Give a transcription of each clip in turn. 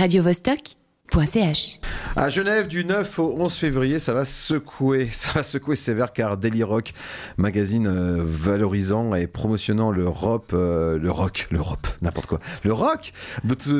radiovostok.ch. À Genève, du 9 au 11 février, ça va secouer, ça va secouer sévère car Daily Rock, magazine euh, valorisant et promotionnant le rock, euh, le rock, l'Europe, n'importe quoi, le rock,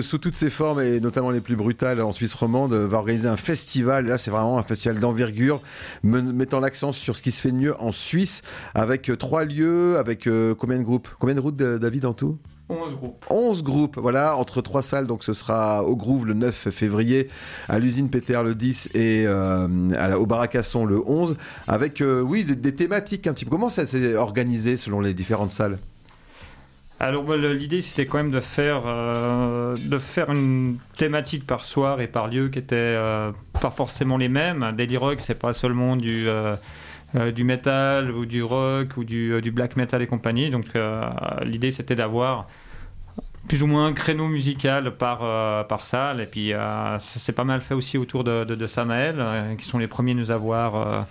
sous toutes ses formes et notamment les plus brutales en Suisse romande, va organiser un festival. Là, c'est vraiment un festival d'envergure, mettant l'accent sur ce qui se fait de mieux en Suisse, avec euh, trois lieux, avec euh, combien de groupes, combien de routes, euh, David, en tout? 11 groupes. 11 groupes, voilà, entre trois salles. Donc ce sera au Groove le 9 février, à l'usine Péter le 10 et euh, à la- au Baracasson le 11, avec, euh, oui, des, des thématiques un petit peu. Comment ça s'est organisé selon les différentes salles? Alors le- l'idée c'était quand même de faire, euh, de faire une thématique par soir et par lieu qui était pas forcément les mêmes. Daily Rock c'est pas seulement du, euh, du metal ou du rock ou du, euh, du black metal et compagnie. Donc euh, l'idée c'était d'avoir plus ou moins un créneau musical par, euh, par salle. Et puis euh, ça s'est pas mal fait aussi autour de, de, de Samael, euh, qui sont les premiers à nous avoir,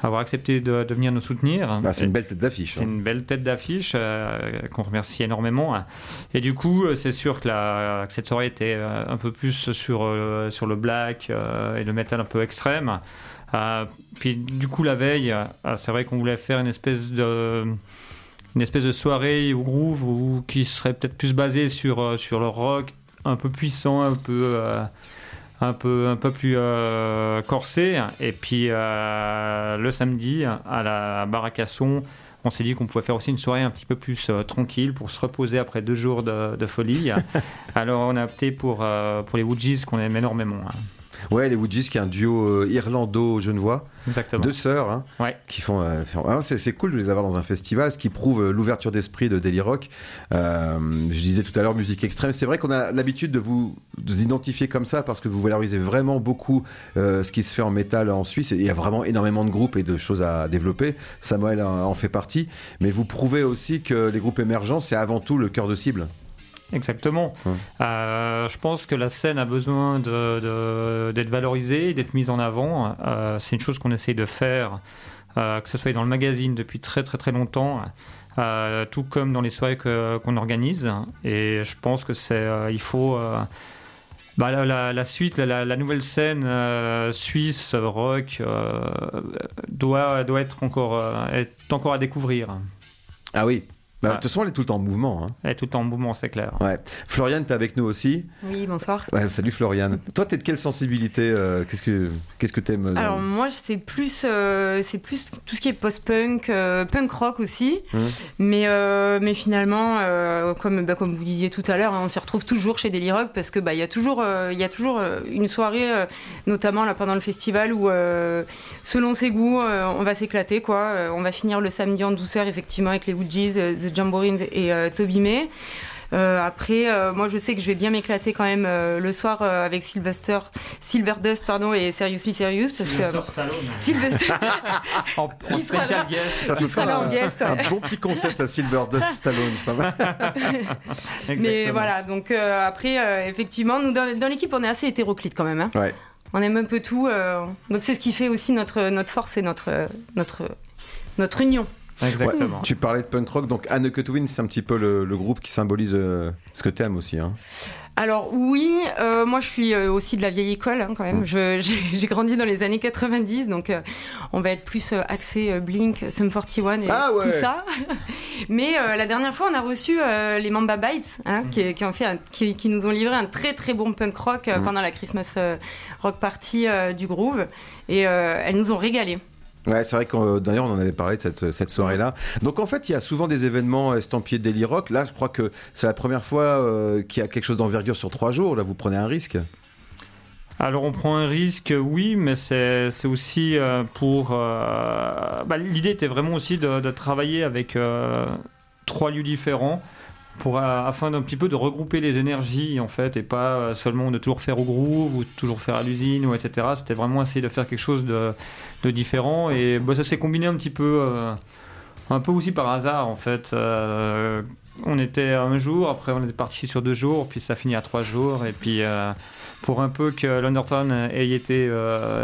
avoir accepté de, de venir nous soutenir. Bah, C'est une belle tête d'affiche. C'est hein. une belle tête d'affiche qu'on remercie énormément. Et du coup, c'est sûr que, la, que cette soirée était un peu plus sur, sur le black et le metal un peu extrême. Euh, puis du coup, la veille, euh, c'est vrai qu'on voulait faire une espèce de une espèce de soirée au groove ou qui serait peut-être plus basée sur, euh, sur le rock un peu puissant, un peu, euh, un peu, un peu plus euh, corsé. Et puis euh, le samedi, à la Baracasson, on s'est dit qu'on pouvait faire aussi une soirée un petit peu plus euh, tranquille pour se reposer après deux jours de, de folie. Alors on a opté pour, pour les Woodjies qu'on aime énormément. hein. Ouais, les Woodjies, qui est un duo euh, irlando-genevois, Exactement. deux sœurs, hein, Ouais. qui font. euh, ah, c'est, cool de les avoir dans un festival, ce qui prouve euh, l'ouverture d'esprit de Daily Rock. Euh, je disais tout à l'heure, musique extrême. C'est vrai qu'on a l'habitude de vous, de vous identifier comme ça parce que vous valorisez vraiment beaucoup euh, ce qui se fait en métal en Suisse. Et il y a vraiment énormément de groupes et de choses à développer. Samuel en en fait partie. Mais vous prouvez aussi que les groupes émergents, c'est avant tout le cœur de cible. Exactement. Ouais. Euh, je pense que la scène a besoin de- de- d'être valorisée, d'être mise en avant. Euh, c'est une chose qu'on essaye de faire, euh, que ce soit dans le magazine depuis très très très longtemps, tout comme dans les soirées qu'on organise. Et je pense que c'est, il faut. bah, la, la- la suite, la, la- nouvelle scène suisse rock doit, doit être encore, est encore à découvrir. Ah oui. Bah, De toute façon, elle est tout le temps en mouvement. hein. Elle est tout en mouvement, c'est clair. Ouais. Floriane, t'es avec nous aussi. Oui, bonsoir. Ouais, salut Floriane. Toi, t'es de quelle sensibilité euh, Qu'est-ce que qu'est-ce que t'aimes euh, Alors moi, c'est plus, euh, c'est plus tout ce qui est post-punk, euh, punk rock aussi. Mhm. Mais, euh, mais finalement, euh, comme, bah, comme vous disiez tout à l'heure, hein, on s'y retrouve toujours chez Daily Rock parce que bah, il y a toujours, euh, il y a toujours une soirée, euh, notamment là pendant le festival, où euh, selon ses goûts, euh, on va s'éclater quoi. On va finir le samedi en douceur effectivement avec les Woodjies, euh, The Jamborins et euh, Toby May. Euh, après, euh, moi, je sais que je vais bien m'éclater quand même euh, le soir euh, avec Sylvester, Silverdust, pardon, et Seriously Serious, parce que Sylvester, en, en spécial guest. Ça qui sera faire là en un, guest, ouais. un bon petit concept à Silver Dust Stallone, c'est pas mal. mais voilà. Donc euh, après, euh, effectivement, nous dans, dans l'équipe, on est assez hétéroclite quand même. Hein. Ouais. On aime un peu tout. euh, donc c'est ce qui fait aussi notre notre force et notre notre notre union. Exactement. Tu parlais de punk rock, donc Anne Twin, c'est un petit peu le, le groupe qui symbolise euh, ce que t'aimes aussi. Hein. Alors oui, euh, moi je suis euh, aussi de la vieille école hein, quand même. Mm. J'ai grandi dans les années 90, donc euh, on va être plus euh, axé euh, Blink, Sum 41 et Ah ouais. tout ça. Mais euh, la dernière fois, on a reçu euh, les Mamba Bites, hein, qui, qui ont fait, un- qui, qui nous ont livré un très très bon punk rock euh, Mm. pendant la Christmas euh, rock party euh, du Groove, et euh, elles nous ont régalé. Ouais, c'est vrai qu'on d'ailleurs on en avait parlé de cette, cette soirée-là. Donc en fait, il y a souvent des événements estampillés de Daily Rock. Là, je crois que c'est la première fois euh, qu'il y a quelque chose d'envergure sur trois jours. Là, vous prenez un risque. Alors on prend un risque, oui, mais c'est aussi euh, pour... euh, bah, L'idée était vraiment aussi de, travailler avec trois lieux différents pour, euh, afin d'un petit peu de regrouper les énergies en fait et pas euh, seulement de toujours faire au groove ou toujours faire à l'usine ou etc. C'était vraiment essayer de faire quelque chose de, différent et bah, ça s'est combiné un petit peu, euh, un peu aussi par hasard en fait. On était un jour, après on était parti sur deux jours, puis ça finit à trois jours et puis... pour un peu que London ait été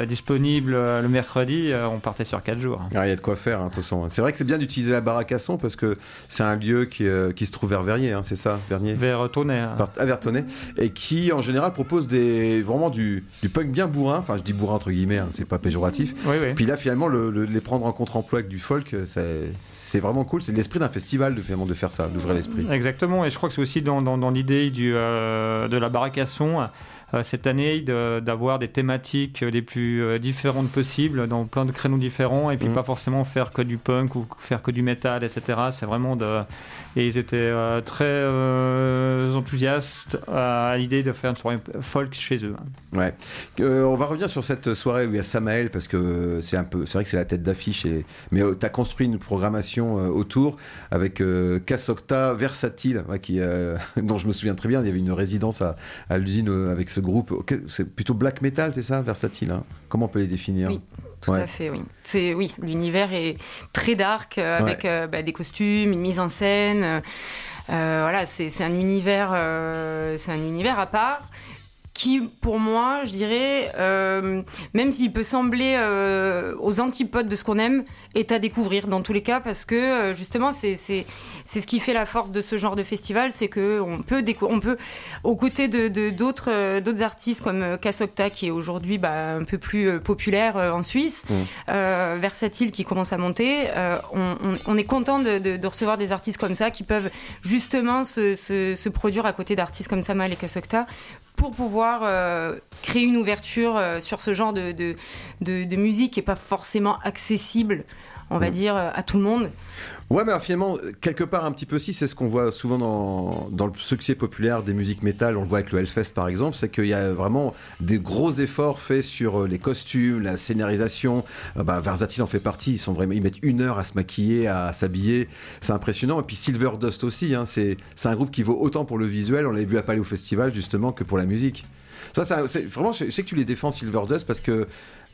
disponible le mercredi, on partait sur 4 jours. Ah, il y a de quoi faire, hein, de toute façon. C'est vrai que c'est bien d'utiliser la baraque à son parce que c'est un lieu qui, qui, se trouve vers Vernier, hein, c'est ça, Vernier? Vers Tonnet. Hein. À vers Tonnet, et qui en général propose des, vraiment du, du punk bien bourrin. Enfin, je dis bourrin entre guillemets, c'est pas péjoratif. Oui, oui. Puis là, finalement, le, les prendre en contre-emploi avec du folk, c'est vraiment cool. C'est l'esprit d'un festival de, de faire ça, d'ouvrir l'esprit. Exactement, et je crois que c'est aussi dans, dans, l'idée euh, de la baraque à son euh, cette année d'avoir des thématiques les plus euh, différentes possibles dans plein de créneaux différents et puis mmh. pas forcément faire que du punk ou faire que du métal, etc. C'est vraiment de. Et ils étaient euh, très enthousiastes à l'idée de faire une soirée folk chez eux. Ouais. on va revenir sur cette soirée où il y a Samael parce que c'est un peu. C'est vrai que c'est la tête d'affiche, et... mais tu as construit une programmation autour avec Casocta Versatile, qui, dont je me souviens très bien. Il y avait une résidence à, à l'usine avec ce groupe, c'est plutôt black metal, c'est ça, versatile. Hein Comment on peut les définir Oui, tout à fait. Oui, c'est oui, l'univers est très dark euh, avec euh, bah, des costumes, une mise en scène. Euh, voilà, c'est un univers, c'est un univers à part qui, pour moi, je dirais, euh, même s'il peut sembler euh, aux antipodes de ce qu'on aime, est à découvrir dans tous les cas, parce que euh, justement, c'est ce qui fait la force de ce genre de festival, c'est que on peut on peut, aux côtés de d'autres d'autres artistes comme Kasokta, qui est aujourd'hui bah, un peu plus populaire en Suisse, mmh. Versatile qui commence à monter, on, on, on, est content de, de, de, recevoir des artistes comme ça qui peuvent justement se, se, se produire à côté d'artistes comme Samal et Kasokta pour pouvoir euh, créer une ouverture euh, sur ce genre de, de, de, musique qui n'est pas forcément accessible on va mm. dire, euh, à tout le monde. Ouais, mais alors finalement, quelque part un petit peu aussi, c'est ce qu'on voit souvent dans, le succès populaire des musiques métal, on le voit avec le Hellfest par exemple, c'est qu'il y a vraiment des gros efforts faits sur les costumes, la scénarisation. Bah, Versatile en fait partie, ils, sont vraiment, ils mettent une heure à se maquiller, à s'habiller, c'est impressionnant. Et puis Silver Dust aussi, hein, c'est un groupe qui vaut autant pour le visuel, on l'avait vu à Palais au Festival justement, que pour la musique. Ça, c'est vraiment, je sais que tu les défends Silver Dust parce que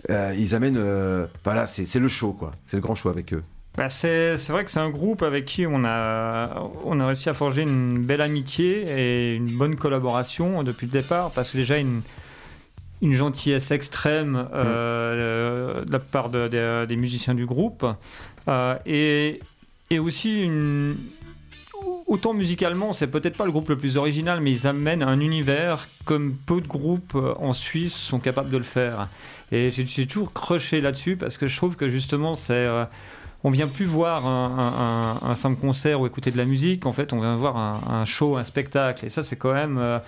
euh, ils amènent. Euh, voilà, c'est le show, quoi. C'est le grand show avec eux. Bah c'est vrai que c'est un groupe avec qui on a, on a réussi à forger une belle amitié et une bonne collaboration depuis le départ, parce que déjà une, une gentillesse extrême euh, mm. de la part des musiciens du groupe, et, et aussi une, autant musicalement, c'est peut-être pas le groupe le plus original, mais ils amènent un univers comme peu de groupes euh, en Suisse sont capables de le faire. Et j'ai toujours croché là-dessus parce que je trouve que justement, c'est. Euh, on vient plus voir un, simple concert ou écouter de la musique, en fait, on vient voir un, show, un spectacle. Et ça, c'est quand même. Euh,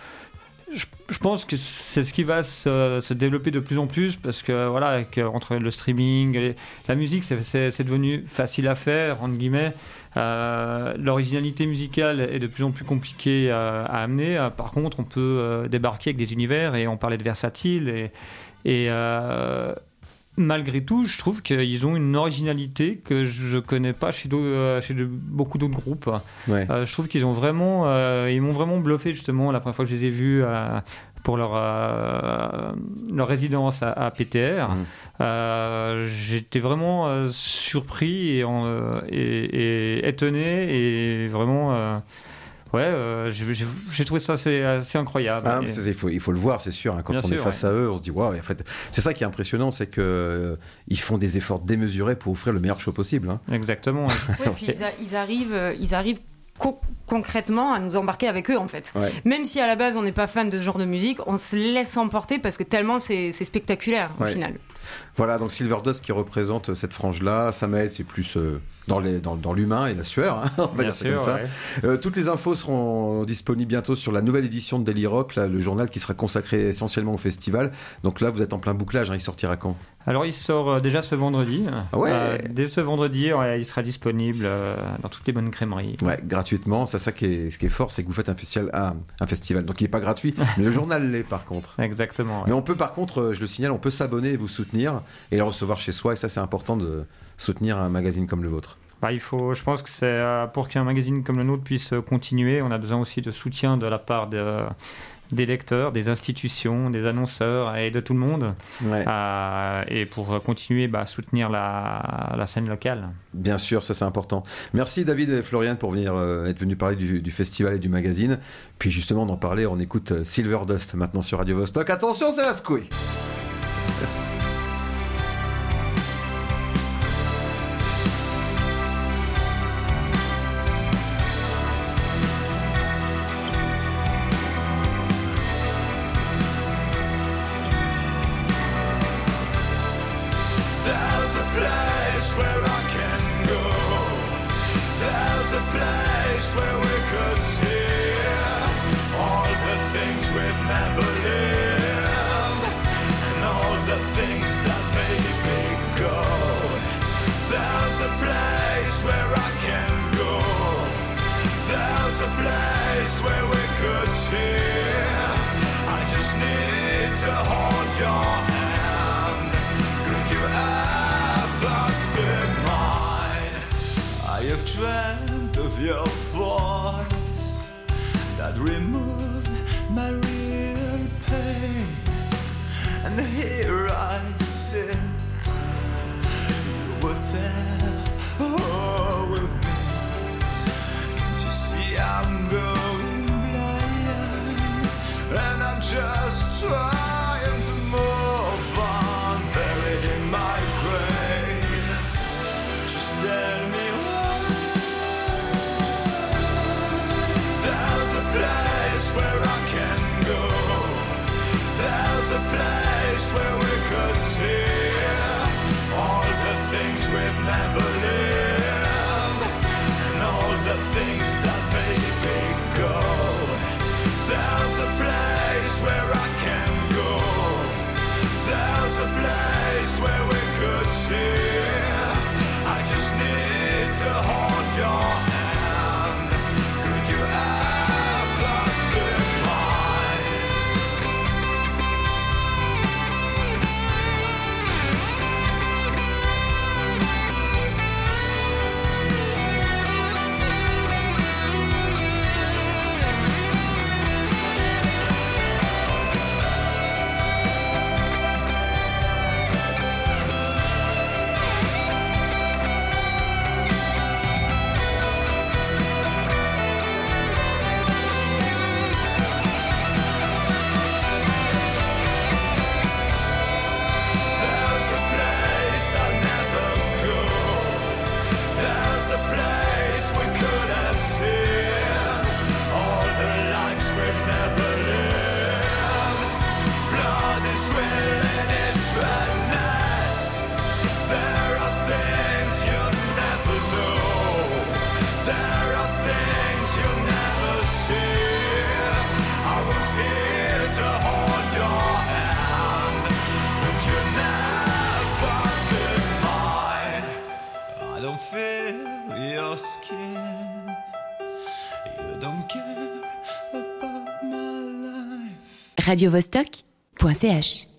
je, pense que c'est ce qui va se, développer de plus en plus parce que voilà, avec, entre le streaming, la musique, c'est devenu facile à faire, entre guillemets. Euh, l'originalité musicale est de plus en plus compliquée à, amener. Euh, par contre, on peut euh, débarquer avec des univers et on parlait de versatile et malgré tout, je trouve qu'ils ont une originalité que je connais pas chez, chez beaucoup d'autres groupes. je trouve qu'ils ont vraiment, ils m'ont vraiment bluffé justement la première fois que je les ai vus pour leur, euh, leur résidence à, PTR. Mmh. Euh, j'étais vraiment euh, surpris et, et, étonné et vraiment. Ouais, j'ai trouvé ça assez, assez incroyable. Ah, il, faut, il faut le voir, c'est sûr. Hein. quand on est face à eux, on se dit waouh. En fait, c'est ça qui est impressionnant, c'est que ils font des efforts démesurés pour offrir le meilleur show possible. Hein. Exactement. puis ils, arrivent, ils arrivent concrètement à nous embarquer avec eux en fait. Même si à la base on n'est pas fan de ce genre de musique, on se laisse emporter parce que tellement c'est spectaculaire au final. Voilà, donc Silver Dust qui représente cette frange-là. Samuel, c'est plus euh, dans l'humain dans, dans et la sueur, hein, on va dire comme ça. Euh, toutes les infos seront disponibles bientôt sur la nouvelle édition de Daily Rock, le journal qui sera consacré essentiellement au festival. Donc là, vous êtes en plein bouclage, hein, il sortira quand? Alors, il sort euh, déjà ce vendredi. Ah ouais. dès ce vendredi, il sera disponible dans toutes les bonnes crèmeries. Ouais, gratuitement. C'est ça qui est, ce qui est fort, c'est que vous faites un festival, ah, un festival. Donc il n'est pas gratuit, mais le journal l'est par contre. Exactement. Mais on peut par contre, je le signale, on peut s'abonner et vous soutenir et le recevoir chez soi. Et ça, c'est important de soutenir un magazine comme le vôtre. Bah, il faut, je pense que c'est euh, pour qu'un magazine comme le nôtre puisse continuer, on a besoin aussi de soutien de la part de, des lecteurs, des institutions, des annonceurs et de tout le monde, euh, et pour continuer bah, à soutenir la, la, scène locale. Bien sûr, ça c'est important. Merci David et Florian pour venir euh, être venus parler du, du, festival et du magazine. Puis justement d'en parler, on écoute euh, Silver Dust maintenant sur Radio Vostok. Attention, your voice that removed my real pain. And here I sit, you were there oh, with me. Can't you see I'm going blind? And I'm just trying. Va secouer radiovostok.ch